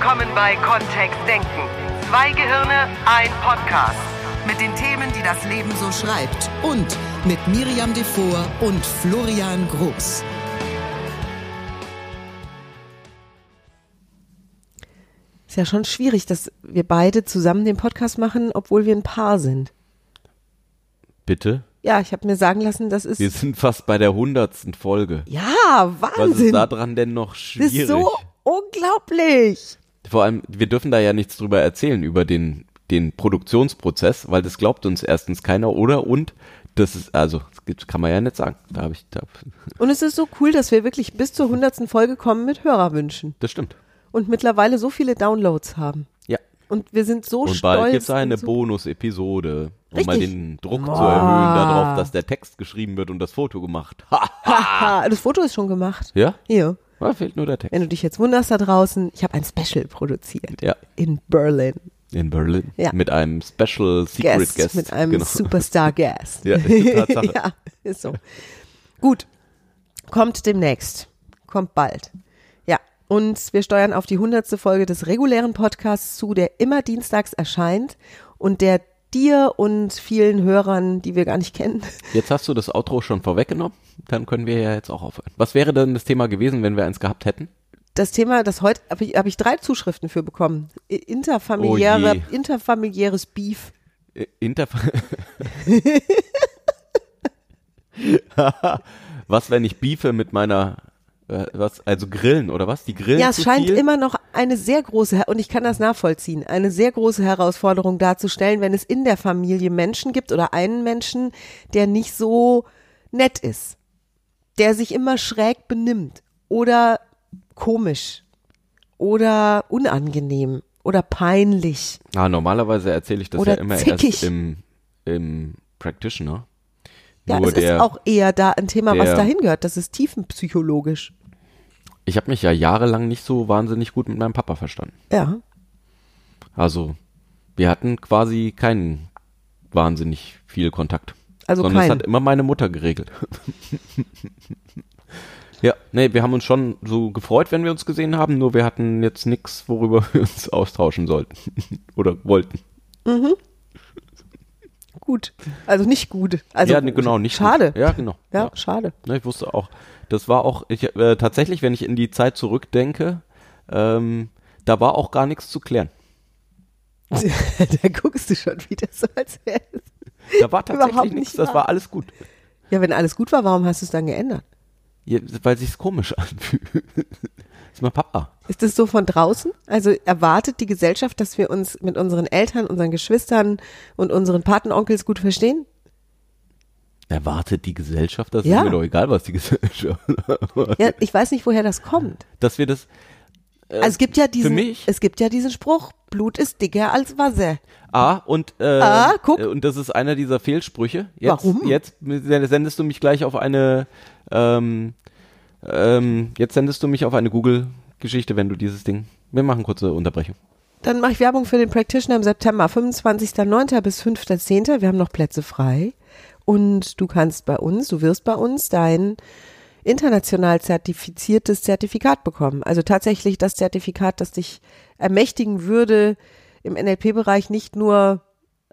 willkommen bei Kontext Denken. Zwei Gehirne, ein Podcast. Mit den Themen, die das Leben so schreibt. Und mit Miriam Devor und Florian Groß. Ist ja schon schwierig, dass wir beide zusammen den Podcast machen, obwohl wir ein Paar sind. Bitte? Ja, ich habe mir sagen lassen, das ist. Wir sind fast bei der hundertsten Folge. Ja, Was ist Wahnsinn. da dran denn noch das schwierig? ist so unglaublich. Vor allem, wir dürfen da ja nichts drüber erzählen, über den, den Produktionsprozess, weil das glaubt uns erstens keiner, oder? Und das ist, also, das kann man ja nicht sagen. Da habe ich, da, Und es ist so cool, dass wir wirklich bis zur hundertsten Folge kommen mit Hörerwünschen das stimmt. und mittlerweile so viele Downloads haben. Ja. Und wir sind so Und stolz. bald gibt es eine und so, Bonus-Episode, um mal den Druck zu Boah. erhöhen darauf, dass der Text geschrieben wird und das Foto gemacht. Das Foto ist schon gemacht. Ja? Hier, Da fehlt nur der Text. wenn du dich jetzt wunderst da draußen, ich habe ein Special produziert Ja. in Berlin. In Berlin. Ja. Mit einem Special Secret Guest, Guest. mit einem genau. Superstar Guest. Ja, ist ja, ist so. Gut, kommt demnächst, kommt bald. Ja, und wir steuern auf die hundertste Folge des regulären Podcasts zu, der immer dienstags erscheint und der dir und vielen Hörern, die wir gar nicht kennen, Jetzt hast du das Outro schon vorweggenommen, dann können wir ja jetzt auch aufhören. Was wäre denn das Thema gewesen, wenn wir eins gehabt hätten? das Thema, das heute habe ich, hab ich drei Zuschriften für bekommen. Interfamiliäre, Oh interfamiliäres Beef. Interf was, wenn ich beefe mit meiner, was, also grillen oder was? Die grillen Ja, es scheint viel? immer noch eine sehr große, und ich kann das nachvollziehen, eine sehr große Herausforderung darzustellen, wenn es in der Familie Menschen gibt oder einen Menschen, der nicht so nett ist, der sich immer schräg benimmt oder komisch oder unangenehm oder peinlich. Ah, normalerweise erzähle ich das Oder ja immer zickig. erst im, im Practitioner. Ja, Nur es der, ist auch eher da ein Thema, was der- dahin gehört. Das ist tiefenpsychologisch. Ich habe mich ja jahrelang nicht so wahnsinnig gut mit meinem Papa verstanden. Ja. Also, wir hatten quasi keinen wahnsinnig viel Kontakt. Also sondern es keinen. hat immer meine Mutter geregelt. ja, nee, wir haben uns schon so gefreut, wenn wir uns gesehen haben, nur wir hatten jetzt nichts, worüber wir uns austauschen sollten oder wollten. Gut. Also nicht gut. Also ja, genau, nicht. Schade. Gut. Ja, genau. Ja, schade. Ne, ich wusste auch, das war auch, ich, äh, tatsächlich, wenn ich in die Zeit zurückdenke, ähm, da war auch gar nichts zu klären. da guckst du schon wieder so, als wäre es. Da war tatsächlich nichts, nicht das war alles gut. Ja, wenn alles gut war, warum hast du es dann geändert? Ja, weil sich's komisch anfühlt. Das ist mein Papa. Ist das so von draußen? Also erwartet die Gesellschaft, dass wir uns mit unseren Eltern, unseren Geschwistern und unseren Patenonkels gut verstehen? Erwartet die Gesellschaft, das Ja. ist mir doch egal, was die Gesellschaft. Ja, ich weiß nicht, woher das kommt. Dass wir das. Äh, Also es gibt ja diesen, mich? es gibt ja diesen Spruch, Blut ist dicker als Wasser. Ah, und, äh, Ah, guck. äh, und das ist einer dieser Fehlsprüche. Jetzt, Warum? Jetzt sendest du mich gleich auf eine, ähm, ähm, jetzt sendest du mich auf eine Google-Geschichte, wenn du dieses Ding. Wir machen kurze Unterbrechung. Dann mache ich Werbung für den Practitioner im September, 25.09. bis 5.10. Wir haben noch Plätze frei. Und du kannst bei uns, du wirst bei uns dein international zertifiziertes Zertifikat bekommen. Also tatsächlich das Zertifikat, das dich ermächtigen würde, im NLP-Bereich nicht nur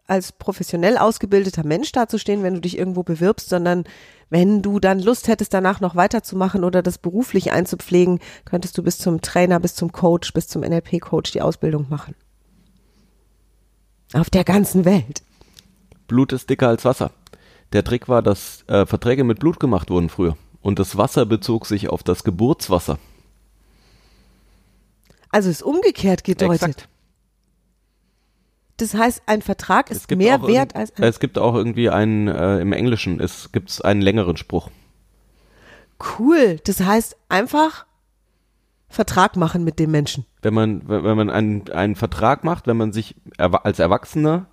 als professionell ausgebildeter Mensch dazustehen, wenn du dich irgendwo bewirbst, sondern wenn du dann Lust hättest, danach noch weiterzumachen oder das beruflich einzupflegen, könntest du bis zum Trainer, bis zum Coach, bis zum NLP-Coach die Ausbildung machen. Auf der ganzen Welt. Blut ist dicker als Wasser. Der Trick war, dass äh, Verträge mit Blut gemacht wurden früher. Und das Wasser bezog sich auf das Geburtswasser. Also ist umgekehrt gedeutet. Exakt. Das heißt, ein Vertrag Es ist mehr wert als ein. Es gibt auch irgendwie einen, äh, im Englischen, es gibt einen längeren Spruch. Cool. Das heißt, einfach Vertrag machen mit dem Menschen. wenn man, wenn man einen, einen Vertrag macht, wenn man sich als Erwachsener,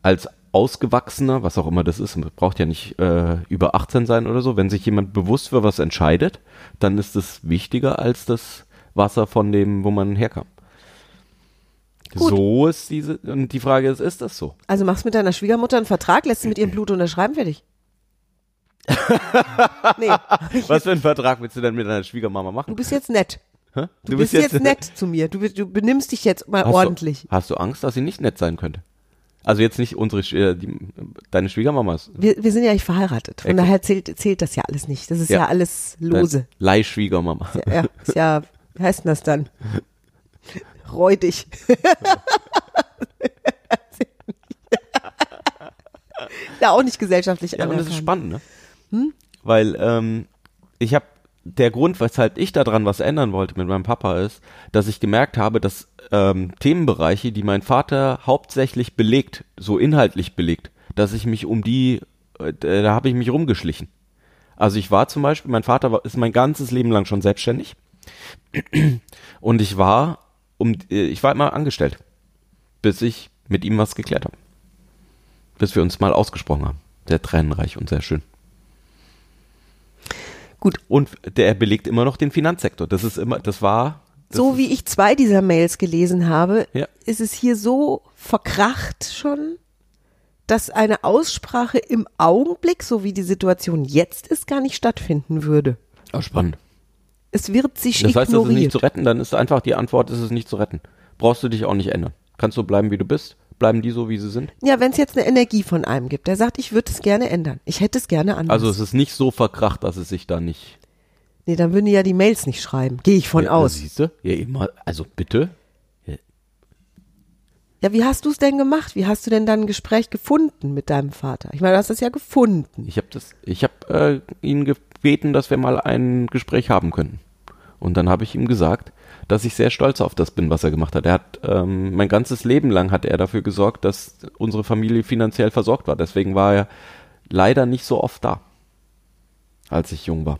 als Ausgewachsener, was auch immer das ist, man braucht ja nicht äh, über 18 sein oder so, wenn sich jemand bewusst für was entscheidet, dann ist es wichtiger als das Wasser von dem, wo man herkam. Gut. So ist diese, und die Frage ist, ist das so? Also machst mit deiner Schwiegermutter einen Vertrag, lässt sie mit ihrem Blut unterschreiben, fertig. nee, Was für einen Vertrag willst du denn mit deiner Schwiegermama du machen? bist jetzt nett. Hä? Du, bist, jetzt, nett zu mir. Du, bist- du benimmst dich jetzt mal Hast ordentlich. Du, hast du Angst, dass sie nicht nett sein könnte? Also jetzt nicht unsere, äh, die, deine Schwiegermamas. Wir, wir sind ja nicht verheiratet. Von Exakt. daher zählt, zählt das ja alles nicht. Das ist ja, Ja. alles lose. Leihschwiegermama. Ja, ja, ist ja, wie heißt denn das dann? Räudig. ja, auch nicht gesellschaftlich Ja, und das ist spannend, ne? Weil ähm, ich habe der Grund, weshalb ich daran was ändern wollte mit meinem Papa, ist, dass ich gemerkt habe, dass ähm, Themenbereiche, die mein Vater hauptsächlich belegt, so inhaltlich belegt, dass ich mich um die, äh, da habe ich mich rumgeschlichen. Also ich war zum Beispiel, mein Vater war, ist mein ganzes Leben lang schon selbstständig und ich war um, äh, ich war immer angestellt, bis ich mit ihm was geklärt habe, bis wir uns mal ausgesprochen haben. Sehr tränenreich und sehr schön. Gut. Und der belegt immer noch den Finanzsektor. Das ist immer, das war. Das So wie ich zwei dieser Mails gelesen habe, Ja. ist es hier so verkracht schon, dass eine Aussprache im Augenblick, so wie die Situation jetzt ist, gar nicht stattfinden würde. Oh, spannend. Es wird sich Das heißt, es ist ignoriert. nicht zu retten, dann ist einfach die Antwort, es ist nicht zu retten. Brauchst du dich auch nicht ändern. Kannst du bleiben, wie du bist? Bleiben die so, wie sie sind? ja, wenn es jetzt eine Energie von einem gibt, der sagt, ich würde es gerne ändern. Ich hätte es gerne anders. Also es ist nicht so verkracht, dass es sich da nicht. nee, dann würden die ja die Mails nicht schreiben. Gehe ich von ja, aus. Siehst du? Ja, immer, also bitte. Ja, wie hast du es denn gemacht? Wie hast du denn dann ein Gespräch gefunden mit deinem Vater? Ich meine, du hast es ja gefunden. Ich habe das, ich habe äh, ihn gebeten, dass wir mal ein Gespräch haben könnten. Und dann habe ich ihm gesagt, dass ich sehr stolz auf das bin, was er gemacht hat. Er hat ähm, mein ganzes Leben lang hat er dafür gesorgt, dass unsere Familie finanziell versorgt war. Deswegen war er leider nicht so oft da, als ich jung war.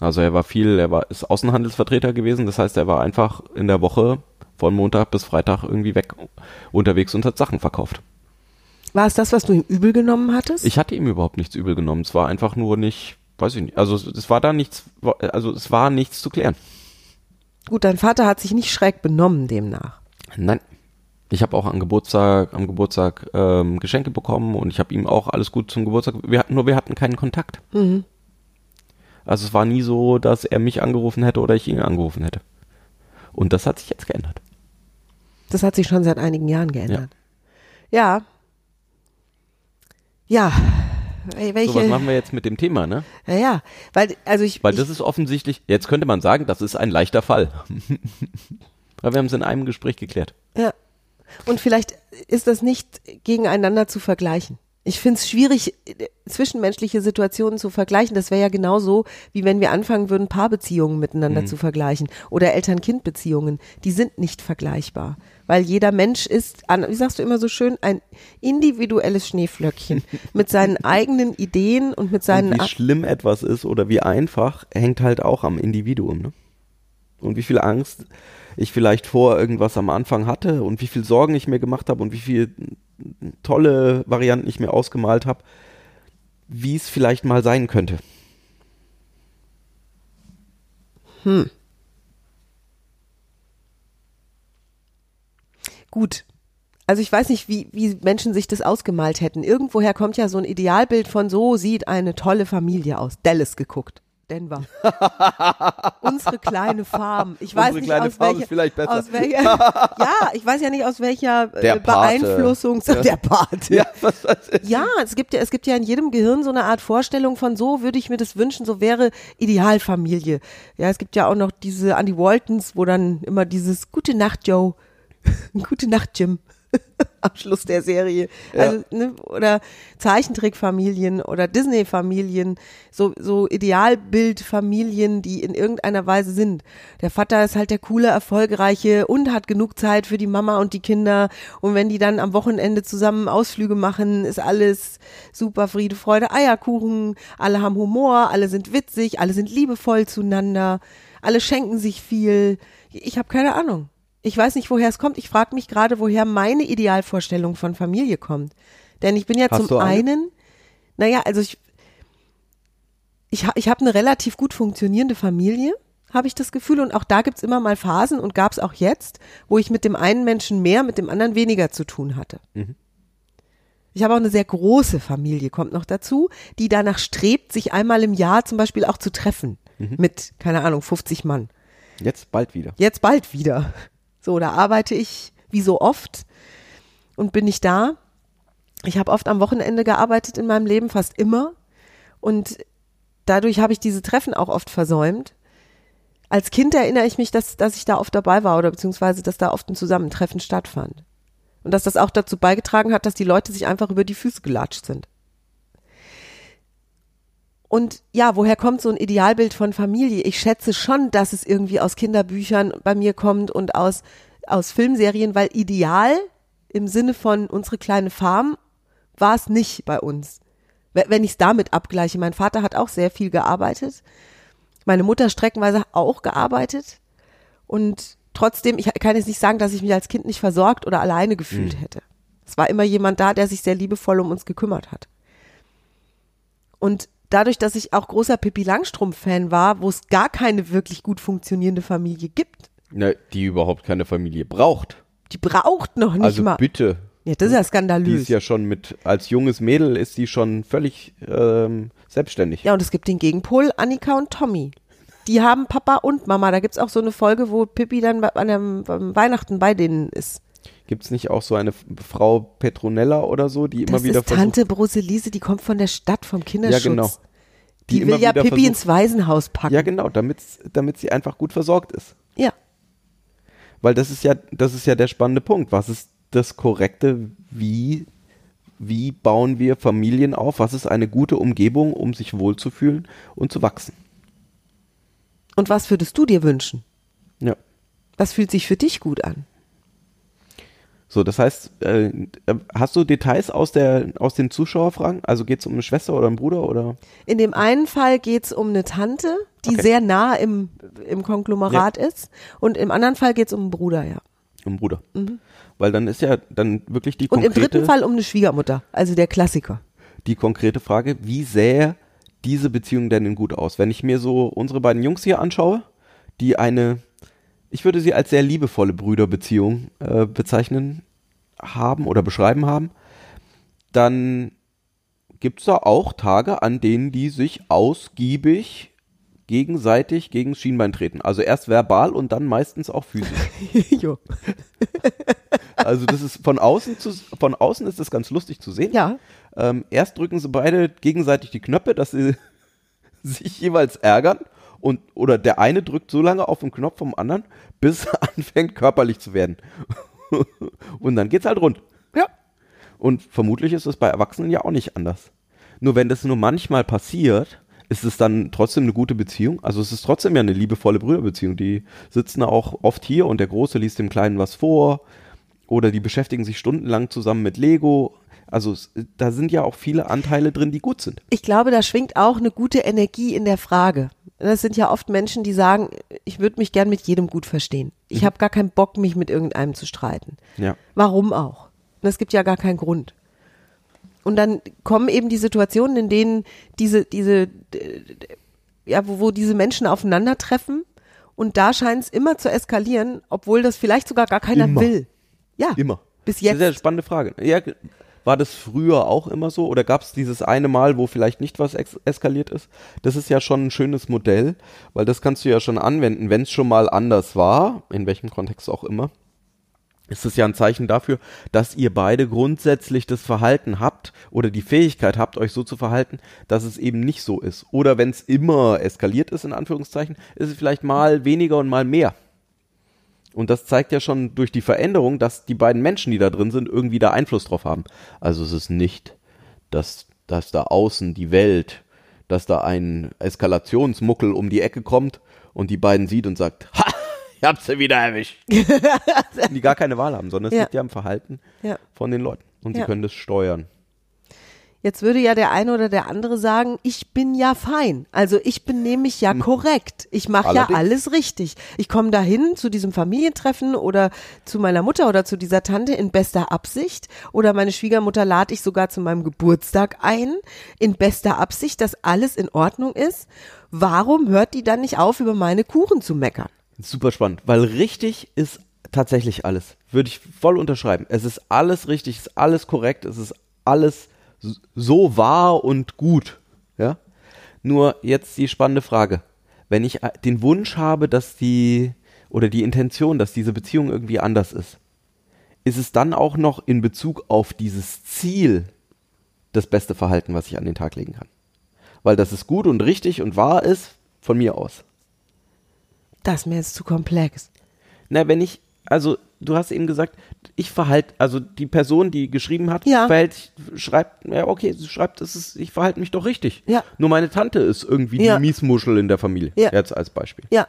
Also er war viel, er war ist Außenhandelsvertreter gewesen. Das heißt, er war einfach in der Woche von Montag bis Freitag irgendwie weg unterwegs und hat Sachen verkauft. War es das, was du ihm übel genommen hattest? Ich hatte ihm überhaupt nichts übel genommen. Es war einfach nur nicht, weiß ich nicht. Also es war da nichts, also es war nichts zu klären. Gut, dein Vater hat sich nicht schräg benommen demnach. Nein. Ich habe auch am Geburtstag, am Geburtstag ähm, Geschenke bekommen und ich habe ihm auch alles gut zum Geburtstag. Wir hatten nur, wir hatten keinen Kontakt. Also es war nie so, dass er mich angerufen hätte oder ich ihn angerufen hätte. Und das hat sich jetzt geändert. Das hat sich schon seit einigen Jahren geändert. Ja. Ja. Wel- Welche? So, was machen wir jetzt mit dem Thema, ne? ja, ja, weil also ich, Weil ich das ist offensichtlich, jetzt könnte man sagen, das ist ein leichter Fall. Aber wir haben es in einem Gespräch geklärt. Ja. Und vielleicht ist das nicht gegeneinander zu vergleichen. Ich finde es schwierig, äh, zwischenmenschliche Situationen zu vergleichen. Das wäre ja genauso, wie wenn wir anfangen würden, Paarbeziehungen miteinander Mhm. zu vergleichen oder Eltern-Kind-Beziehungen. Die sind nicht vergleichbar. Weil jeder Mensch ist, wie sagst du immer so schön, ein individuelles Schneeflöckchen mit seinen eigenen Ideen und mit seinen Und wie Ab- schlimm etwas ist oder wie einfach, hängt halt auch am Individuum. Ne? Und wie viel Angst ich vielleicht vor irgendwas am Anfang hatte und wie viel Sorgen ich mir gemacht habe und wie viel tolle Varianten ich mir ausgemalt habe, wie es vielleicht mal sein könnte. Gut. Also ich weiß nicht, wie, wie Menschen sich das ausgemalt hätten. Irgendwoher kommt ja so ein Idealbild von so sieht eine tolle Familie aus. Dallas geguckt. Denver. Unsere kleine Farm. Ich weiß Unsere nicht kleine aus Farm welcher, ist vielleicht besser. Aus welcher, ja, ich weiß ja nicht aus welcher äh, Der. Beeinflussung der Pate. Ja, was ich. Ja, es gibt ja, es gibt ja in jedem Gehirn so eine Art Vorstellung von so würde ich mir das wünschen, so wäre Idealfamilie. Ja, es gibt ja auch noch diese Andy Waltons, wo dann immer dieses Gute Nacht Joe, Gute Nacht Jim am Schluss der Serie. Also, ne, oder Zeichentrickfamilien oder Disney-Familien, so, so Idealbildfamilien, die in irgendeiner Weise sind. Der Vater ist halt der coole, erfolgreiche und hat genug Zeit für die Mama und die Kinder. Und wenn die dann am Wochenende zusammen Ausflüge machen, ist alles super Friede, Freude, Eierkuchen. Alle haben Humor, alle sind witzig, alle sind liebevoll zueinander, alle schenken sich viel. Ich habe keine Ahnung. Ich weiß nicht, woher es kommt. Ich frage mich gerade, woher meine Idealvorstellung von Familie kommt. Denn ich bin ja Hast zum eine? einen, naja, also ich, ich, ich habe eine relativ gut funktionierende Familie, habe ich das Gefühl. Und auch da gibt's immer mal Phasen und gab's auch jetzt, wo ich mit dem einen Menschen mehr, mit dem anderen weniger zu tun hatte. Ich habe auch eine sehr große Familie, kommt noch dazu, die danach strebt, sich einmal im Jahr zum Beispiel auch zu treffen. Mit, keine Ahnung, 50 Mann. Jetzt bald wieder. Jetzt bald wieder. So, da arbeite ich wie so oft und bin nicht da. Ich habe oft am Wochenende gearbeitet in meinem Leben, fast immer. Und dadurch habe ich diese Treffen auch oft versäumt. Als Kind erinnere ich mich, dass, dass ich da oft dabei war oder beziehungsweise, dass da oft ein Zusammentreffen stattfand. Und dass das auch dazu beigetragen hat, dass die Leute sich einfach über die Füße gelatscht sind. Und ja, woher kommt so ein Idealbild von Familie? Ich schätze schon, dass es irgendwie aus Kinderbüchern bei mir kommt und aus, aus Filmserien, weil ideal im Sinne von unsere kleine Farm war es nicht bei uns. Wenn ich es damit abgleiche. Mein Vater hat auch sehr viel gearbeitet. Meine Mutter streckenweise auch gearbeitet. Und trotzdem, ich kann jetzt nicht sagen, dass ich mich als Kind nicht versorgt oder alleine gefühlt Mhm. hätte. Es war immer jemand da, der sich sehr liebevoll um uns gekümmert hat. Und dadurch, dass ich auch großer Pippi Langstrumpf-Fan war, wo es gar keine wirklich gut funktionierende Familie gibt, Ne, die überhaupt keine Familie braucht. die braucht noch nicht also mal. bitte. Ja, das ist ja Die skandalös. ist ja schon mit, als junges Mädel ist die schon völlig ähm, selbstständig. Ja, und es gibt den Gegenpol, Annika und Tommy. Die haben Papa und Mama. Da gibt's auch so eine Folge, wo Pippi dann bei, an einem, beim Weihnachten bei denen ist. Gibt's nicht auch so eine Frau Petronella oder so, die immer Das wieder ist Tante Broselise, die kommt von der Stadt, vom Kinderschutz. Ja, genau. Die, immer will ja Pippi versucht- ins Waisenhaus packen. Ja, genau, damit, damit sie einfach gut versorgt ist. Ja. Weil das ist ja, das ist ja der spannende Punkt. Was ist das Korrekte? Wie, wie bauen wir Familien auf? Was ist eine gute Umgebung, um sich wohlzufühlen und zu wachsen? Und was würdest du dir wünschen? Ja. Was fühlt sich für dich gut an? So, das heißt, äh, hast du Details aus, der, aus den Zuschauerfragen? Also geht es um eine Schwester oder einen Bruder oder? In dem einen Fall geht's um eine Tante, die Okay. sehr nah im, im Konglomerat ist. Und im anderen Fall geht's um einen Bruder, ja. Um einen Bruder. Weil dann ist ja dann wirklich die Mhm. Und im konkrete, dritten Fall um eine Schwiegermutter, also der Klassiker. die konkrete Frage, wie sähe diese Beziehung denn gut aus? Wenn ich mir so unsere beiden Jungs hier anschaue, die eine, ich würde sie als sehr liebevolle Brüderbeziehung äh, bezeichnen haben oder beschreiben haben, dann gibt es da auch Tage, an denen die sich ausgiebig gegenseitig gegen das Schienbein treten. Also erst verbal und dann meistens auch physisch. jo. Also das ist von außen zu, von außen ist das ganz lustig zu sehen. Ja. Ähm, erst drücken sie beide gegenseitig die Knöpfe, dass sie sich jeweils ärgern und oder der eine drückt so lange auf den Knopf vom anderen, bis er anfängt körperlich zu werden. und dann geht's halt rund. Ja. Und vermutlich ist es bei Erwachsenen ja auch nicht anders. Nur wenn das nur manchmal passiert, ist es dann trotzdem eine gute Beziehung. Also es ist trotzdem ja eine liebevolle Brüderbeziehung. Die sitzen auch oft hier und der Große liest dem Kleinen was vor. Oder die beschäftigen sich stundenlang zusammen mit Lego. Also da sind ja auch viele Anteile drin, die gut sind. Ich glaube, da schwingt auch eine gute Energie in der Frage. Das sind ja oft Menschen, die sagen, ich würde mich gern mit jedem gut verstehen. Ich habe gar keinen Bock, mich mit irgendeinem zu streiten. Ja. Warum auch? Und es gibt ja gar keinen Grund. Und dann kommen eben die Situationen, in denen diese, diese, ja, wo, wo diese Menschen aufeinandertreffen und da scheint es immer zu eskalieren, obwohl das vielleicht sogar gar keiner Immer. will. Ja. Immer. Bis Das ist ja eine jetzt. spannende Frage. Ja, war das früher auch immer so? Oder gab es dieses eine Mal, wo vielleicht nicht was eskaliert ist? Das ist ja schon ein schönes Modell, weil das kannst du ja schon anwenden, wenn es schon mal anders war, in welchem Kontext auch immer. Ist es ja ein Zeichen dafür, dass ihr beide grundsätzlich das Verhalten habt oder die Fähigkeit habt, euch so zu verhalten, dass es eben nicht so ist. Oder wenn es immer eskaliert ist, in Anführungszeichen, ist es vielleicht mal weniger und mal mehr. Und das zeigt ja schon durch die Veränderung, dass die beiden Menschen, die da drin sind, irgendwie da Einfluss drauf haben. Also es ist nicht, dass, dass da außen die Welt, dass da ein Eskalationsmuckel um die Ecke kommt und die beiden sieht und sagt, ha, ich hab sie wieder erwischt. die gar keine Wahl haben, sondern es Ja. liegt ja am Verhalten Ja. von den Leuten. Und sie Ja. können das steuern. Jetzt würde ja der eine oder der andere sagen, ich bin ja fein. Also ich benehme mich ja korrekt. Ich mache ja alles richtig. Ich komme dahin zu diesem Familientreffen oder zu meiner Mutter oder zu dieser Tante in bester Absicht oder meine Schwiegermutter lade ich sogar zu meinem Geburtstag ein in bester Absicht, dass alles in Ordnung ist. Warum hört die dann nicht auf, über meine Kuchen zu meckern? Super spannend, weil richtig ist tatsächlich alles. Würde ich voll unterschreiben. Es ist alles richtig, es ist alles korrekt, es ist alles so wahr und gut. Ja? Nur jetzt die spannende Frage. wenn ich äh, den Wunsch habe, dass die oder die Intention, dass diese Beziehung irgendwie anders ist, ist es dann auch noch in Bezug auf dieses Ziel das beste Verhalten, was ich an den Tag legen kann. Weil das ist gut und richtig und wahr ist von mir aus. Das ist mir jetzt zu komplex. Na, wenn ich, also du hast eben gesagt, ich verhalte, also die Person, die geschrieben hat, Ja. verhält, schreibt, ja okay, sie schreibt, das ist, ich verhalte mich doch richtig. Ja. Nur meine Tante ist irgendwie Ja. die Miesmuschel in der Familie. Ja. Jetzt als Beispiel. Ja,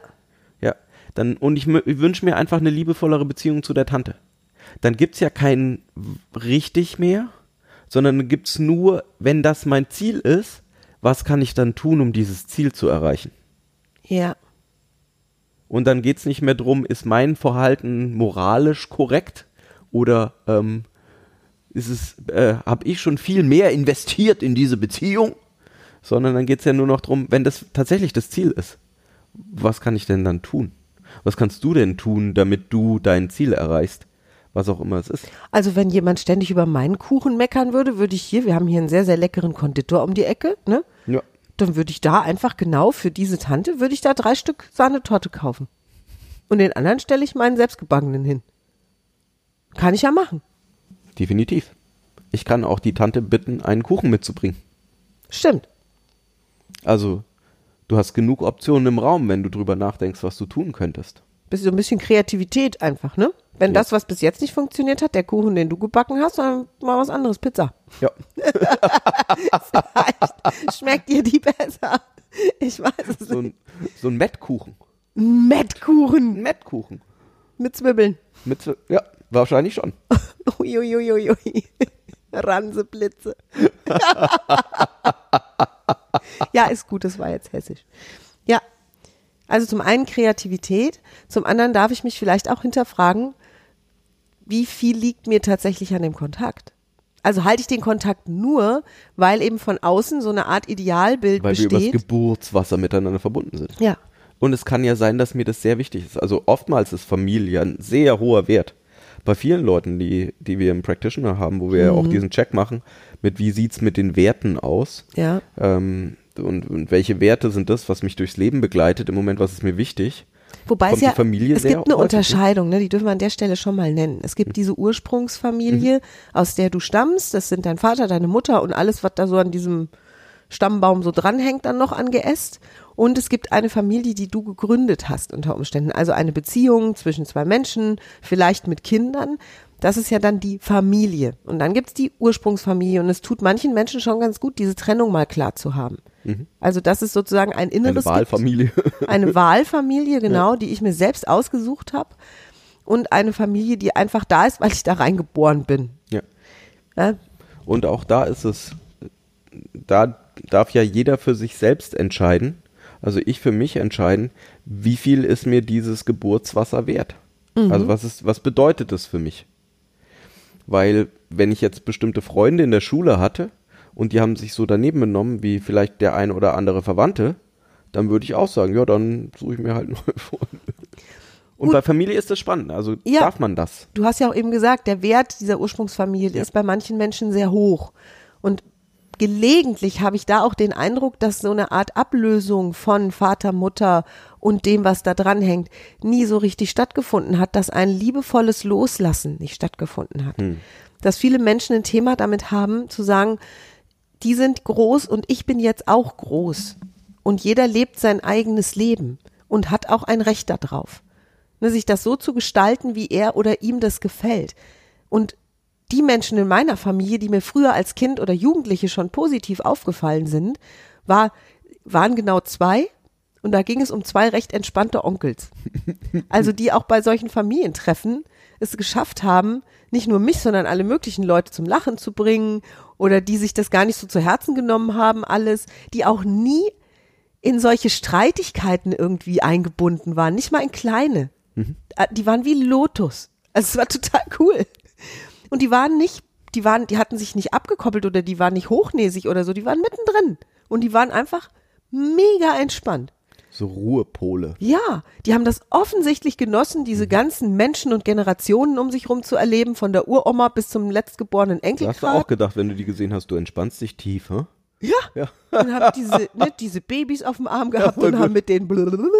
Ja. Dann, und ich, ich wünsche mir einfach eine liebevollere Beziehung zu der Tante. Dann gibt's ja kein richtig mehr, sondern gibt's nur, wenn das mein Ziel ist, was kann ich dann tun, um dieses Ziel zu erreichen? ja. Und dann geht's nicht mehr drum, ist mein Verhalten moralisch korrekt oder ähm, ist es, äh, habe ich schon viel mehr investiert in diese Beziehung? Sondern dann geht's ja nur noch drum, wenn das tatsächlich das Ziel ist, was kann ich denn dann tun? Was kannst du denn tun, damit du dein Ziel erreichst? Was auch immer es ist. Also wenn jemand ständig über meinen Kuchen meckern würde, würde ich hier, wir haben hier einen sehr, sehr leckeren Konditor um die Ecke, ne? Dann würde ich da einfach genau für diese Tante, würde ich da drei Stück Sahnetorte kaufen. Und den anderen stelle ich meinen selbstgebackenen hin. Kann ich ja machen. Definitiv. Ich kann auch die Tante bitten, einen Kuchen mitzubringen. Stimmt. Also, du hast genug Optionen im Raum, wenn du drüber nachdenkst, was du tun könntest. Bisschen, so ein bisschen Kreativität einfach, ne? Wenn Ja. das, was bis jetzt nicht funktioniert hat, der Kuchen, den du gebacken hast, dann mal was anderes, Pizza. Ja. Vielleicht schmeckt dir die besser. Ich weiß es So nicht. ein, so ein Mettkuchen. Mettkuchen Mettkuchen. mit Zwiebeln. Mit, so- ja, wahrscheinlich schon. Uiuiuiui. Ranseblitze. ja, ist gut, das war jetzt hessisch. Ja, also zum einen Kreativität, zum anderen darf ich mich vielleicht auch hinterfragen, wie viel liegt mir tatsächlich an dem Kontakt? Also halte ich den Kontakt nur, weil eben von außen so eine Art Idealbild Weil wir übers besteht. Geburtswasser miteinander verbunden sind. ja, Und es kann ja sein, dass mir das sehr wichtig ist. Also oftmals ist Familie ein sehr hoher Wert. Bei vielen Leuten, die, die wir im Practitioner haben, wo wir ja auch Mhm. diesen Check machen, mit wie sieht's mit den Werten aus? ja. Ähm, und, und welche Werte sind das, was mich durchs Leben begleitet? Im Moment, was ist mir wichtig? Wobei Kommt es ja, Familie es gibt eine ne? Unterscheidung, ne? die dürfen wir an der Stelle schon mal nennen. Es gibt diese Ursprungsfamilie, aus der du stammst, das sind dein Vater, deine Mutter und alles, was da so an diesem Stammbaum so dranhängt, dann noch angeäst. Und es gibt eine Familie, die du gegründet hast unter Umständen. Also eine Beziehung zwischen zwei Menschen, vielleicht mit Kindern. Das ist ja dann die Familie. Und dann gibt's die Ursprungsfamilie. Und es tut manchen Menschen schon ganz gut, diese Trennung mal klar zu haben. Also das ist sozusagen ein Eine inneres gibt. Wahlfamilie. Eine Wahlfamilie, genau, die ich mir selbst ausgesucht habe. Und eine Familie, die einfach da ist, weil ich da reingeboren bin. ja. Ja, Und auch da ist es, da darf ja jeder für sich selbst entscheiden, also ich für mich entscheiden, wie viel ist mir dieses Geburtswasser wert? Also was ist, was bedeutet das für mich? Weil wenn ich jetzt bestimmte Freunde in der Schule hatte und die haben sich so daneben benommen, wie vielleicht der ein oder andere Verwandte, dann würde ich auch sagen, ja, dann suche ich mir halt neue Freunde. Und Gut. bei Familie ist das spannend, also Ja. darf man das? Du hast ja auch eben gesagt, der Wert dieser Ursprungsfamilie Ja. ist bei manchen Menschen sehr hoch. Und gelegentlich habe ich da auch den Eindruck, dass so eine Art Ablösung von Vater, Mutter und dem, was da dran hängt, nie so richtig stattgefunden hat, dass ein liebevolles Loslassen nicht stattgefunden hat. Dass viele Menschen ein Thema damit haben, zu sagen, die sind groß und ich bin jetzt auch groß. Und jeder lebt sein eigenes Leben und hat auch ein Recht darauf. Ne, sich das so zu gestalten, wie er oder ihm das gefällt. Und die Menschen in meiner Familie, die mir früher als Kind oder Jugendliche schon positiv aufgefallen sind, war, waren genau zwei. Und da ging es um zwei recht entspannte Onkels. Also die auch bei solchen Familientreffen es geschafft haben, nicht nur mich, sondern alle möglichen Leute zum Lachen zu bringen oder die sich das gar nicht so zu Herzen genommen haben, alles, die auch nie in solche Streitigkeiten irgendwie eingebunden waren, nicht mal in kleine. Äh, Die waren wie Lotus. Also es war total cool. Und die waren nicht, die waren, die hatten sich nicht abgekoppelt oder die waren nicht hochnäsig oder so, die waren mittendrin. Und die waren einfach mega entspannt. So Ruhepole. Ja, die haben das offensichtlich genossen, diese ganzen Menschen und Generationen um sich rum zu erleben, von der Uroma bis zum letztgeborenen Da hast du auch Enkelgrad. gedacht, wenn du die gesehen hast, du entspannst dich tief, hä? Ja. Ja. Und haben diese, ne, diese Babys auf dem Arm gehabt voll und haben gut. mit denen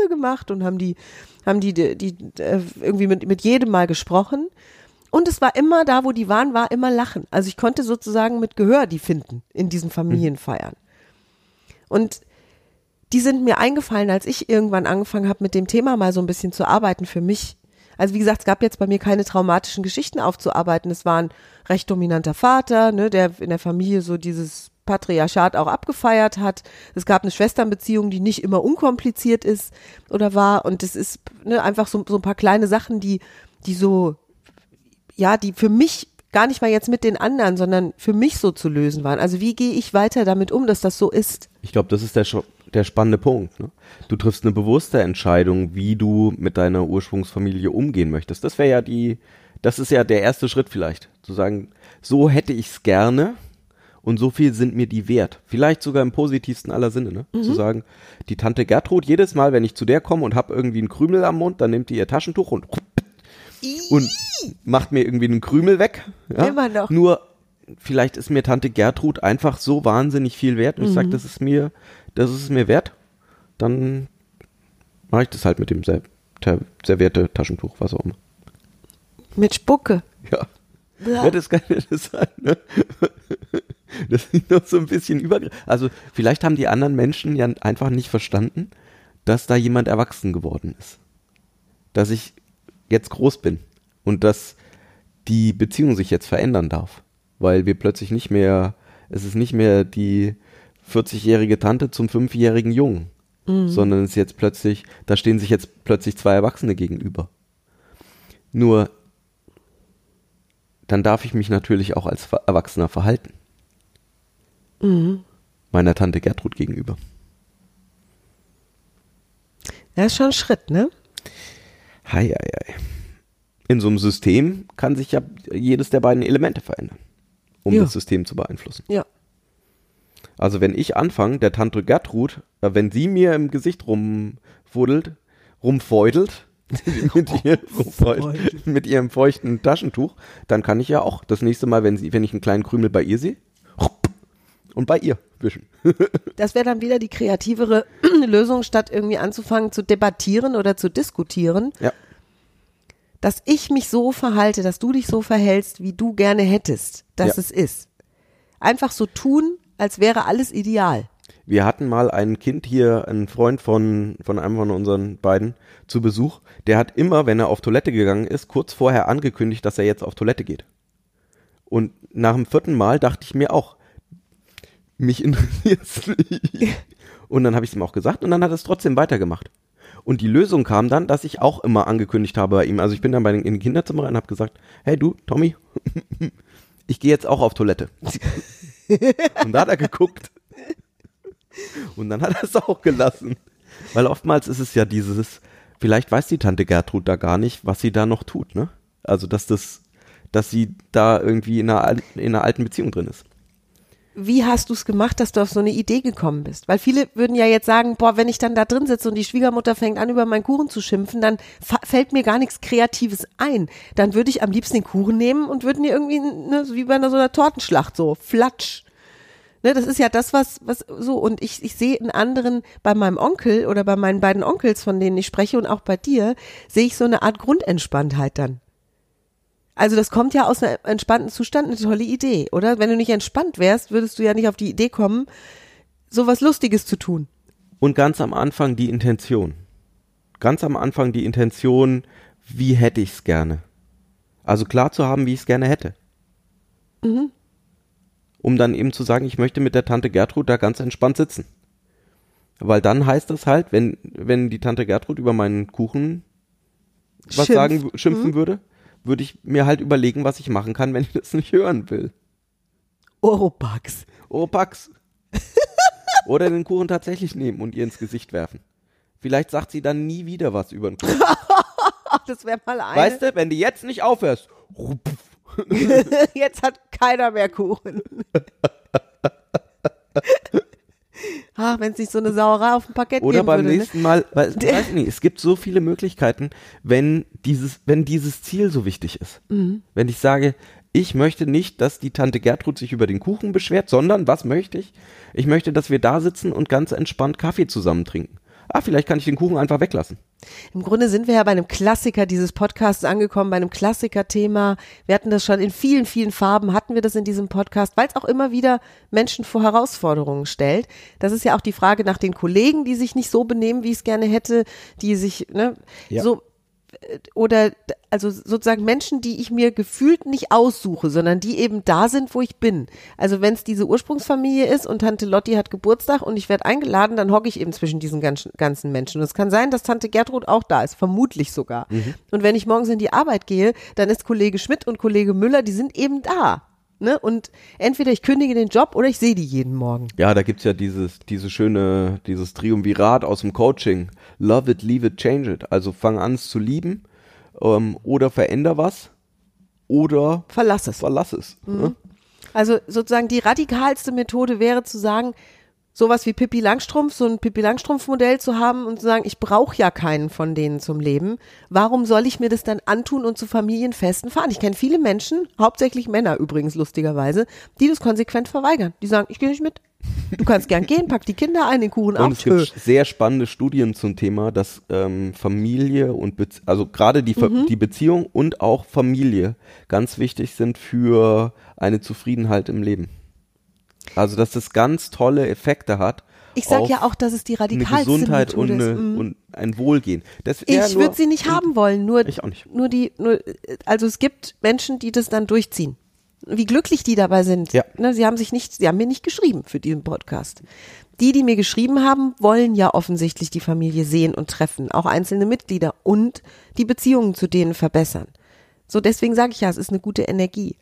gemacht und haben die, haben die, die, die äh, irgendwie mit, mit jedem mal gesprochen. Und es war immer da, wo die waren, war immer Lachen. Also ich konnte sozusagen mit Gehör die finden in diesen Familienfeiern. Und die sind mir eingefallen, als ich irgendwann angefangen habe, mit dem Thema mal so ein bisschen zu arbeiten für mich. Also wie gesagt, es gab jetzt bei mir keine traumatischen Geschichten aufzuarbeiten. Es war ein recht dominanter Vater, ne, der in der Familie so dieses Patriarchat auch abgefeiert hat. Es gab eine Schwesternbeziehung, die nicht immer unkompliziert ist oder war. Und es ist ne, einfach so, so ein paar kleine Sachen, die, die so, ja, die für mich gar nicht mal jetzt mit den anderen, sondern für mich so zu lösen waren. Also wie gehe ich weiter damit um, dass das so ist? Ich glaube, das ist der, scho- der spannende Punkt. Ne? Du triffst eine bewusste Entscheidung, wie du mit deiner Ursprungsfamilie umgehen möchtest. Das wäre ja die, das ist ja der erste Schritt vielleicht. Zu sagen, so hätte ich's gerne und so viel sind mir die wert. Vielleicht sogar im positivsten aller Sinne. Ne? Zu sagen, die Tante Gertrud, jedes Mal, wenn ich zu der komme und habe irgendwie einen Krümel am Mund, dann nimmt die ihr Taschentuch und und macht mir irgendwie einen Krümel weg. Ja? Immer noch. Nur vielleicht ist mir Tante Gertrud einfach so wahnsinnig viel wert und ich Mhm. sage, das ist mir, das ist es mir wert. Dann mache ich das halt mit dem Ser servierte Taschentuch, was auch immer. Mit Spucke. Ja. Ja, das kann ja das sein, ne? Das ist noch so ein bisschen über. Also, vielleicht haben die anderen Menschen ja einfach nicht verstanden, dass da jemand erwachsen geworden ist. Dass ich jetzt groß bin und dass die Beziehung sich jetzt verändern darf. Weil wir plötzlich nicht mehr, es ist nicht mehr die 40-jährige Tante zum 5-jährigen Jungen, sondern es ist jetzt plötzlich, da stehen sich jetzt plötzlich zwei Erwachsene gegenüber. Nur dann darf ich mich natürlich auch als Erwachsener verhalten. Meiner Tante Gertrud gegenüber. Das ist schon ein Schritt, ne? Hei, hei, hei. In so einem System kann sich ja jedes der beiden Elemente verändern, um Ja. das System zu beeinflussen. Ja. Also wenn ich anfange, der Tante Gertrud, äh, wenn sie mir im Gesicht rumfuddelt, rumfeudelt, mit, ihr, rumfeudelt, mit ihrem feuchten Taschentuch, dann kann ich ja auch das nächste Mal, wenn, sie, wenn ich einen kleinen Krümel bei ihr sehe, und bei ihr wischen. Das wäre dann wieder die kreativere Lösung, statt irgendwie anzufangen zu debattieren oder zu diskutieren, Ja. dass ich mich so verhalte, dass du dich so verhältst, wie du gerne hättest, dass Ja. es ist. Einfach so tun, als wäre alles ideal. Wir hatten mal ein Kind hier, einen Freund von, von einem von unseren beiden zu Besuch. Der hat immer, wenn er auf Toilette gegangen ist, kurz vorher angekündigt, dass er jetzt auf Toilette geht. Und nach dem vierten Mal dachte ich mir auch, mich interessiert's nicht. Und dann habe ich es ihm auch gesagt und dann hat er es trotzdem weitergemacht. Und die Lösung kam dann, dass ich auch immer angekündigt habe bei ihm. Also ich bin dann bei den, in den Kinderzimmer rein und habe gesagt, hey du, Tommy, ich gehe jetzt auch auf Toilette. Und da hat er geguckt. Und dann hat er es auch gelassen. Weil oftmals ist es ja dieses, vielleicht weiß die Tante Gertrud da gar nicht, was sie da noch tut, ne? Also, dass das, dass sie da irgendwie in einer, in einer alten Beziehung drin ist. Wie hast du es gemacht, dass du auf so eine Idee gekommen bist? Weil viele würden ja jetzt sagen, boah, wenn ich dann da drin sitze und die Schwiegermutter fängt an, über meinen Kuchen zu schimpfen, dann fällt mir gar nichts Kreatives ein. Dann würde ich am liebsten den Kuchen nehmen und würde mir irgendwie, ne, wie bei einer so einer Tortenschlacht, so flatsch. Ne, das ist ja das, was, was so, und ich, ich sehe in anderen, bei meinem Onkel oder bei meinen beiden Onkels, von denen ich spreche, und auch bei dir, sehe ich so eine Art Grundentspanntheit dann. Also das kommt ja aus einem entspannten Zustand, eine tolle Idee, oder? Wenn du nicht entspannt wärst, würdest du ja nicht auf die Idee kommen, so was Lustiges zu tun. Und ganz am Anfang die Intention. Ganz am Anfang die Intention, wie hätte ich's gerne. Also klar zu haben, wie ich's gerne hätte. Um dann eben zu sagen, ich möchte mit der Tante Gertrud da ganz entspannt sitzen. Weil dann heißt das halt, wenn, wenn die Tante Gertrud über meinen Kuchen was Schimpft. sagen, schimpfen würde, würde ich mir halt überlegen, was ich machen kann, wenn ich das nicht hören will. Oropax. Oh, Pax. Oder den Kuchen tatsächlich nehmen und ihr ins Gesicht werfen. Vielleicht sagt sie dann nie wieder was über den Kuchen. Das wäre mal eine. Weißt du, wenn du jetzt nicht aufhörst, Jetzt hat keiner mehr Kuchen. Ah, wenn es nicht so eine Sauerei auf dem Parkett oder geben beim würde. ne? nächsten Mal, weil, weiß nicht, es gibt so viele Möglichkeiten, wenn dieses, wenn dieses Ziel so wichtig ist. Mhm. Wenn ich sage, Ich möchte nicht, dass die Tante Gertrud sich über den Kuchen beschwert, sondern was möchte ich? Ich möchte, dass wir da sitzen und ganz entspannt Kaffee zusammen trinken. Ah, vielleicht kann ich den Kuchen einfach weglassen. Im Grunde sind wir ja bei einem Klassiker dieses Podcasts angekommen, bei einem Klassiker-Thema. Wir hatten das schon in vielen, vielen Farben, hatten wir das in diesem Podcast, weil es auch immer wieder Menschen vor Herausforderungen stellt. Das ist ja auch die Frage nach den Kollegen, die sich nicht so benehmen, wie ich es gerne hätte, die sich, ne, Ja. so, oder also sozusagen Menschen, die ich mir gefühlt nicht aussuche, sondern die eben da sind, wo ich bin. Also wenn es diese Ursprungsfamilie ist und Tante Lotti hat Geburtstag und ich werde eingeladen, dann hocke ich eben zwischen diesen ganzen, ganzen Menschen. Und es kann sein, dass Tante Gertrud auch da ist, vermutlich sogar. Und wenn ich morgens in die Arbeit gehe, dann ist Kollege Schmidt und Kollege Müller, die sind eben da. Ne? Und entweder ich kündige den Job oder ich sehe die jeden Morgen. Ja, da gibt's ja dieses, diese schöne, dieses Triumvirat aus dem Coaching. Love it, leave it, change it. Also fang an es zu lieben ähm, oder veränder was oder Verlass es. verlass es. ne? Also sozusagen die radikalste Methode wäre zu sagen, sowas wie Pippi Langstrumpf, so ein Pippi Langstrumpf-Modell zu haben und zu sagen, ich brauche ja keinen von denen zum Leben. Warum soll ich mir das dann antun und zu Familienfesten fahren? Ich kenne viele Menschen, hauptsächlich Männer übrigens lustigerweise, die das konsequent verweigern. Die sagen, ich gehe nicht mit. Du kannst gern gehen, pack die Kinder ein, den Kuchen Und auf. es gibt sehr spannende Studien zum Thema, dass ähm, Familie und Bez also gerade die, Ver- die Beziehung und auch Familie ganz wichtig sind für eine Zufriedenheit im Leben. Also dass das ganz tolle Effekte hat. Ich sage ja auch, dass es die radikalste Gesundheit und, eine, ist. Mhm. und ein Wohlgehen. Das, Ich würde sie nicht haben wollen, nur, Ich auch nicht. nur die, nur, also es gibt Menschen, die das dann durchziehen. Wie glücklich die dabei sind. Ja. Ne, sie haben sich nicht, sie haben mir nicht geschrieben für diesen Podcast. Die, die mir geschrieben haben, wollen ja offensichtlich die Familie sehen und treffen, auch einzelne Mitglieder und die Beziehungen zu denen verbessern. So, deswegen sage ich ja, es ist eine gute Energie.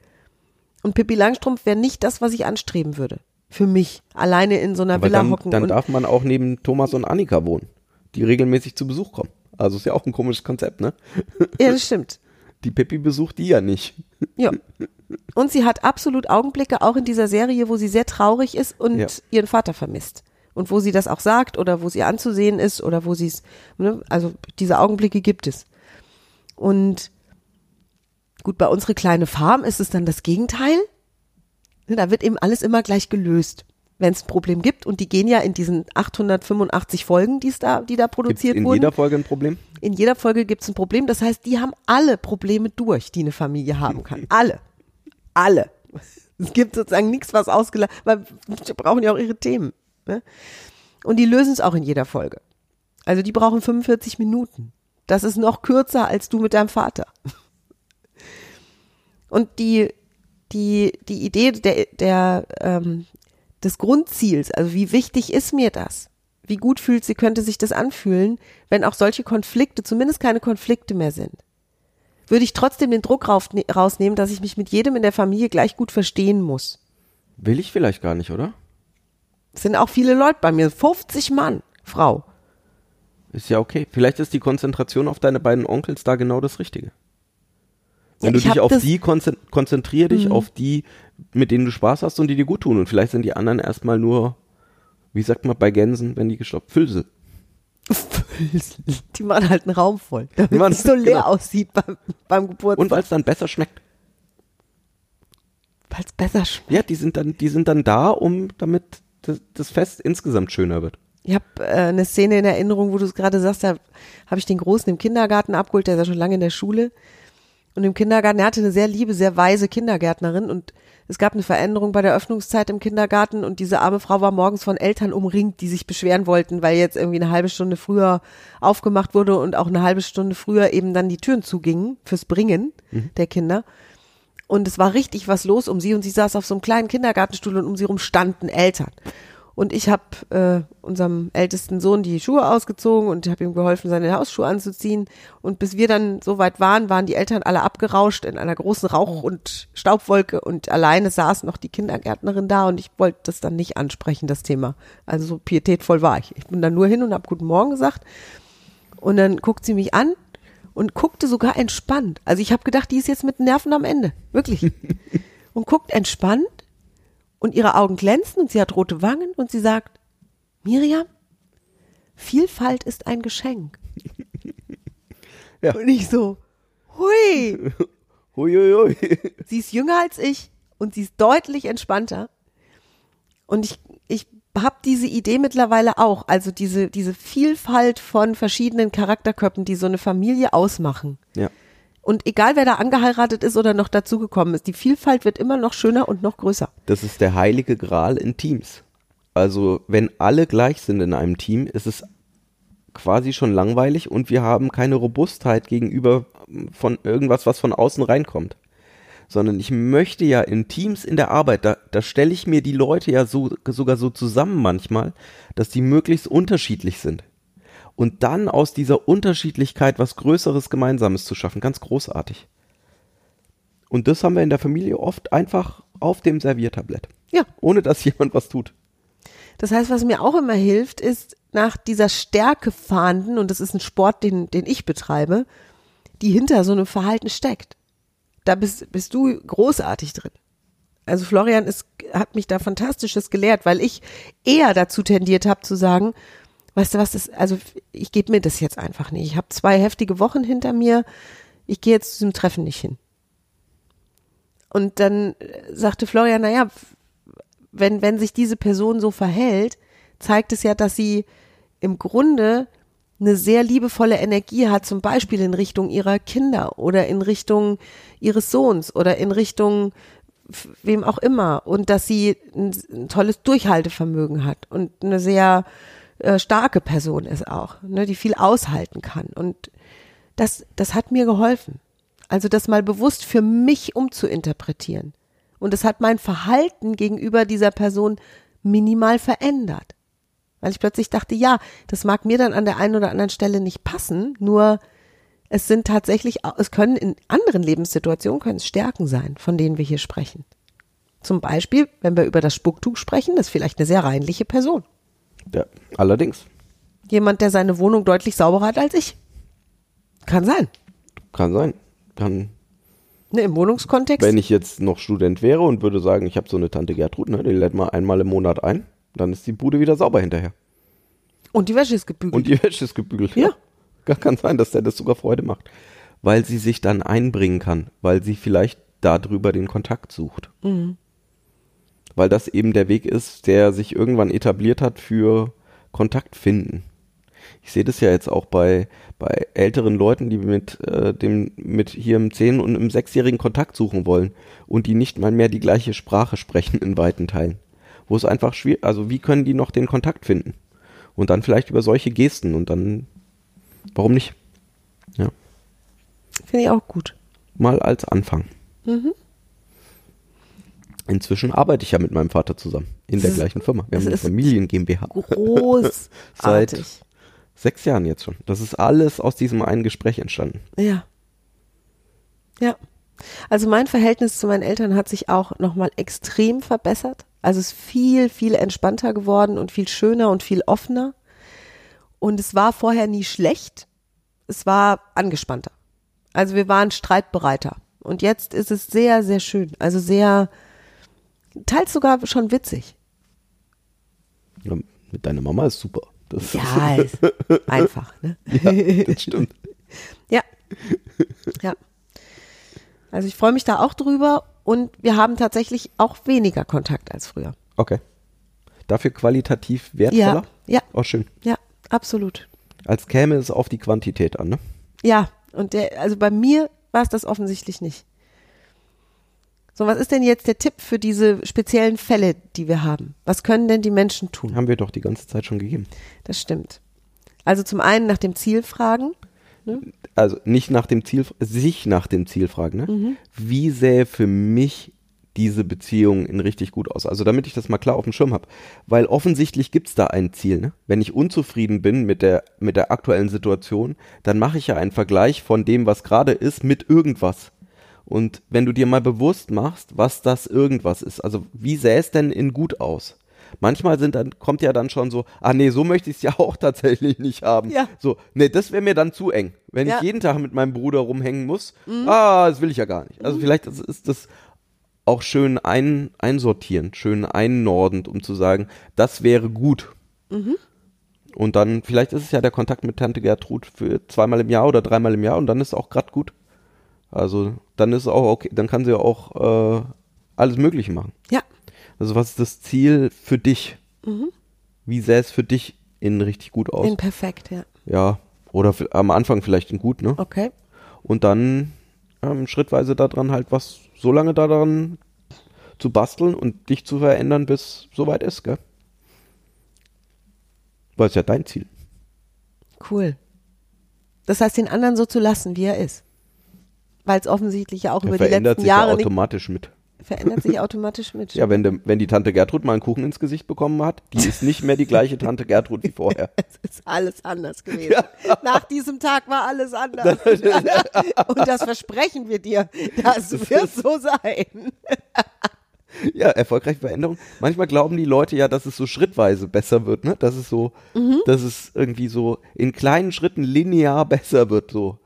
Und Pippi Langstrumpf wäre nicht das, was ich anstreben würde. Für mich. Alleine in so einer Aber Villa dann, hocken. dann darf man auch neben Thomas und Annika wohnen, die regelmäßig zu Besuch kommen. Also ist ja auch ein komisches Konzept, ne? ja, das stimmt. Die Pippi besucht die ja nicht. Ja. Und sie hat absolut Augenblicke, auch in dieser Serie, wo sie sehr traurig ist und Ja. ihren Vater vermisst. Und wo sie das auch sagt oder wo es ihr anzusehen ist oder wo sie es, ne, also diese Augenblicke gibt es. Und gut, bei unsere kleine Farm ist es dann das Gegenteil. Ne, Da wird eben alles immer gleich gelöst, wenn es ein Problem gibt. Und die gehen ja in diesen 885 Folgen, die da, die da produziert in wurden. jeder Folge ein Problem? In jeder Folge gibt es ein Problem. Das heißt, die haben alle Probleme durch, die eine Familie haben kann. Alle. Alle. Es gibt sozusagen nichts, was ausgelassen, weil die brauchen ja auch ihre Themen. Ne? Und die lösen es auch in jeder Folge. Also die brauchen 45 Minuten. Das ist noch kürzer als du mit deinem Vater. Und die, die, die Idee der, der, ähm, des Grundziels, also wie wichtig ist mir das? Wie gut fühlt sie, könnte sich das anfühlen, wenn auch solche Konflikte, zumindest keine Konflikte mehr sind? Würde ich trotzdem den Druck rauf, rausnehmen, dass ich mich mit jedem in der Familie gleich gut verstehen muss? Will ich vielleicht gar nicht, oder? Es sind auch viele Leute bei mir, 50 Mann, Frau. Ist ja okay. Vielleicht ist die Konzentration auf deine beiden Onkels da genau das Richtige. Wenn du ich dich auf Mhm. die konzen konzentrier dich auf die, mit denen du Spaß hast und die dir gut tun. Und vielleicht sind die anderen erstmal nur, wie sagt man bei Gänsen, wenn die gestoppt, Füllse. Die machen halt einen Raum voll, damit es so leer genau. aussieht beim, beim Geburtstag. Und weil es dann besser schmeckt. weil es besser schmeckt. Ja, die sind dann, die sind dann da, um damit das, das Fest insgesamt schöner wird. Ich habe äh, eine Szene in Erinnerung, wo du es gerade sagst, da habe ich den Großen im Kindergarten abgeholt, der ist ja schon lange in der Schule. Und im Kindergarten, er hatte eine sehr liebe, sehr weise Kindergärtnerin und es gab eine Veränderung bei der Öffnungszeit im Kindergarten und diese arme Frau war morgens von Eltern umringt, die sich beschweren wollten, weil jetzt irgendwie eine halbe Stunde früher aufgemacht wurde und auch eine halbe Stunde früher eben dann die Türen zugingen fürs Bringen der Kinder. Und es war richtig was los um sie und sie saß auf so einem kleinen Kindergartenstuhl und um sie rum standen Eltern. Und ich habe äh, unserem ältesten Sohn die Schuhe ausgezogen und habe ihm geholfen, seine Hausschuhe anzuziehen. Und bis wir dann so weit waren, waren die Eltern alle abgerauscht in einer großen Rauch- und Staubwolke und alleine saß noch die Kindergärtnerin da und ich wollte das dann nicht ansprechen, das Thema. Also so pietätvoll war ich. Ich bin dann nur hin und habe Guten Morgen gesagt. Und dann guckt sie mich an und guckte sogar entspannt. Also ich habe gedacht, die ist jetzt mit Nerven am Ende. Wirklich. und guckt entspannt und ihre Augen glänzen und sie hat rote Wangen und sie sagt, Miriam, Vielfalt ist ein Geschenk. Ja. Und ich so, hui, Huiuiui. Sie ist jünger als ich und sie ist deutlich entspannter. Und ich, ich habe diese Idee mittlerweile auch, also diese, diese Vielfalt von verschiedenen Charakterköpfen, die so eine Familie ausmachen. Ja. Und egal wer da angeheiratet ist oder noch dazugekommen ist, die Vielfalt wird immer noch schöner und noch größer. Das ist der heilige Gral in Teams. Also, wenn alle gleich sind in einem Team, ist es quasi schon langweilig und wir haben keine Robustheit gegenüber von irgendwas, was von außen reinkommt. Sondern ich möchte ja in Teams in der Arbeit, da, da stelle ich mir die Leute ja so, sogar so zusammen manchmal, dass die möglichst unterschiedlich sind. Und dann aus dieser Unterschiedlichkeit was Größeres Gemeinsames zu schaffen, ganz großartig. Und das haben wir in der Familie oft einfach auf dem Serviertablett. Ja. Ohne dass jemand was tut. Das heißt, was mir auch immer hilft, ist nach dieser Stärke fahnden, und das ist ein Sport, den, den ich betreibe, die hinter so einem Verhalten steckt. Da bist, bist du großartig drin. Also Florian ist, hat mich da Fantastisches gelehrt, weil ich eher dazu tendiert habe zu sagen, weißt du was, das, also ich gebe mir das jetzt einfach nicht. Ich habe zwei heftige Wochen hinter mir, ich gehe jetzt zu diesem Treffen nicht hin. Und dann sagte Florian, naja, wenn, wenn sich diese Person so verhält, zeigt es ja, dass sie im Grunde eine sehr liebevolle Energie hat, zum Beispiel in Richtung ihrer Kinder oder in Richtung ihres Sohns oder in Richtung wem auch immer und dass sie ein, ein tolles Durchhaltevermögen hat und eine sehr äh, starke Person ist auch, ne, die viel aushalten kann und das, das hat mir geholfen. Also das mal bewusst für mich umzuinterpretieren. Und es hat mein Verhalten gegenüber dieser Person minimal verändert. Weil ich plötzlich dachte, ja, das mag mir dann an der einen oder anderen Stelle nicht passen, nur es sind tatsächlich, es können in anderen Lebenssituationen können es Stärken sein, von denen wir hier sprechen. Zum Beispiel, wenn wir über das Spucktuch sprechen, das ist vielleicht eine sehr reinliche Person. Ja, allerdings. Jemand, der seine Wohnung deutlich sauberer hat als ich. Kann sein. Kann sein. Kann, Ne, Im Wohnungskontext. wenn ich jetzt noch Student wäre und würde sagen, ich habe so eine Tante Gertrud, ne, die lädt mal einmal im Monat ein, dann ist die Bude wieder sauber hinterher. und die Wäsche ist gebügelt. Und die Wäsche ist gebügelt. Ja. Kann, kann sein, dass der das sogar Freude macht. Weil sie sich dann einbringen kann, weil sie vielleicht darüber den Kontakt sucht. Mhm. Weil das eben der Weg ist, der sich irgendwann etabliert hat für Kontakt finden. Ich sehe das ja jetzt auch bei, bei älteren Leuten, die mit äh, dem mit hier im zehn- und im sechsjährigen Kontakt suchen wollen und die nicht mal mehr die gleiche Sprache sprechen in weiten Teilen. Wo es einfach schwierig, also wie können die noch den Kontakt finden? Und dann vielleicht über solche Gesten und dann, warum nicht? Ja, Finde ich auch gut. mal als Anfang. Mhm. Inzwischen arbeite ich ja mit meinem Vater zusammen in der gleichen Firma. Wir haben eine Familien GmbH. Großartig. Seit sechs Jahren jetzt schon. Das ist alles aus diesem einen Gespräch entstanden. Ja. Ja. Also mein Verhältnis zu meinen Eltern hat sich auch nochmal extrem verbessert. Also es ist viel, viel entspannter geworden und viel schöner und viel offener. Und es war vorher nie schlecht. Es war angespannter. Also wir waren streitbereiter. Und jetzt ist es sehr, sehr schön. Also sehr, teils sogar schon witzig. Ja, mit deiner Mama ist super. Das Ja, ist einfach, ne? ja, das stimmt. Ja. Ja. Also ich freue mich da auch drüber und wir haben tatsächlich auch weniger Kontakt als früher. Okay. Dafür qualitativ wertvoller? Ja, ja, Oh, schön. ja, absolut. Als käme es auf die Quantität an, ne? Ja, und der, also bei mir war es das offensichtlich nicht. So, was ist denn jetzt der Tipp für diese speziellen Fälle, die wir haben? Was können denn die Menschen tun? Haben wir doch die ganze Zeit schon gegeben. Das stimmt. Also zum einen nach dem Ziel fragen. Also nicht nach dem Ziel, sich nach dem Ziel fragen, ne? Mhm. Wie sähe für mich diese Beziehung in richtig gut aus? Also damit ich das mal klar auf dem Schirm habe. Weil offensichtlich gibt's da ein Ziel, ne? Wenn ich unzufrieden bin mit der, mit der aktuellen Situation, dann mache ich ja einen Vergleich von dem, was gerade ist, mit irgendwas. Und wenn du dir mal bewusst machst, was das irgendwas ist, also wie sähe es denn in gut aus? Manchmal sind dann, kommt ja dann schon so, ah nee, so möchte ich es ja auch tatsächlich nicht haben. Ja. So, nee, das wäre mir dann zu eng. Wenn Ja. ich jeden Tag mit meinem Bruder rumhängen muss, ah, das will ich ja gar nicht. Also vielleicht ist, ist das auch schön ein, einsortieren, schön einnordend, um zu sagen, das wäre gut. Und dann, vielleicht ist es ja der Kontakt mit Tante Gertrud für zweimal im Jahr oder dreimal im Jahr und dann ist auch grad gut. Also dann ist auch okay, dann kann sie ja auch äh, alles Mögliche machen. Ja. Also was ist das Ziel für dich? Wie sähe es für dich innen richtig gut aus? In perfekt, ja. ja. Oder am Anfang vielleicht in gut, ne? Okay. Und dann ähm, schrittweise daran halt was, so lange daran zu basteln und dich zu verändern, bis soweit ist, gell? Weil es ja dein Ziel. Cool. Das heißt, den anderen so zu lassen, wie er ist. Weil es offensichtlich ja auch Der über die letzten sich ja Jahre nicht, automatisch mit. verändert sich automatisch mit. Ja, wenn, de, wenn die Tante Gertrud mal einen Kuchen ins Gesicht bekommen hat, die ist nicht mehr die gleiche Tante Gertrud wie vorher. Es ist alles anders gewesen. Nach diesem Tag war alles anders. Und das versprechen wir dir. Das wird so sein. Ja, erfolgreiche Veränderung. Manchmal glauben die Leute ja, dass es so schrittweise besser wird, ne? Dass es so, Mhm. dass es irgendwie so in kleinen Schritten linear besser wird, so.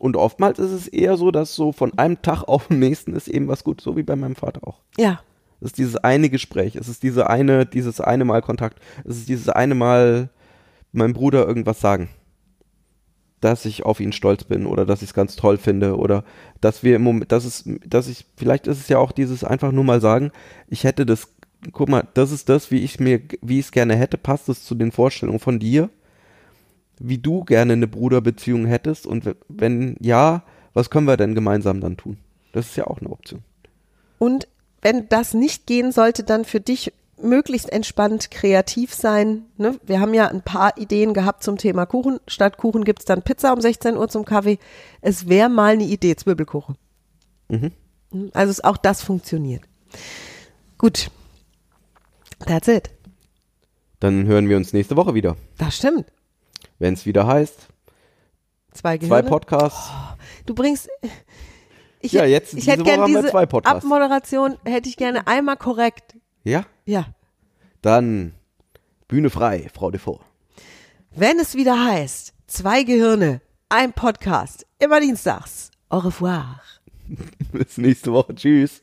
Und oftmals ist es eher so, dass so von einem Tag auf den nächsten ist eben was gut, so wie bei meinem Vater auch. Ja. Es ist dieses eine Gespräch, es ist diese eine, dieses eine Mal Kontakt, es ist dieses eine Mal meinem Bruder irgendwas sagen. Dass ich auf ihn stolz bin oder dass ich es ganz toll finde oder dass wir im Moment, dass es, dass ich, vielleicht ist es ja auch dieses einfach nur mal sagen, ich hätte das, guck mal, das ist das, wie ich mir, wie ich es gerne hätte, passt es zu den Vorstellungen von dir, wie du gerne eine Bruderbeziehung hättest und wenn ja, was können wir denn gemeinsam dann tun? Das ist ja auch eine Option. Und wenn das nicht gehen sollte, dann für dich möglichst entspannt kreativ sein. Ne? Wir haben ja ein paar Ideen gehabt zum Thema Kuchen. Statt Kuchen gibt's dann Pizza um 16 Uhr zum Kaffee. Es wäre mal eine Idee, Zwiebelkuchen. Mhm. Also es- auch das funktioniert. Gut. That's it. Dann hören wir uns nächste Woche wieder. Das stimmt. Wenn es wieder heißt, Zwei zwei Gehirne. Podcasts. Du bringst. Ich, Ja, jetzt, ich diese hätte Woche gerne diese zwei Podcasts. Abmoderation hätte ich gerne einmal korrekt. Ja? Ja. Dann Bühne frei, Frau Defoe. Wenn es wieder heißt, zwei Gehirne, ein Podcast, immer dienstags. Au revoir. Bis nächste Woche. Tschüss.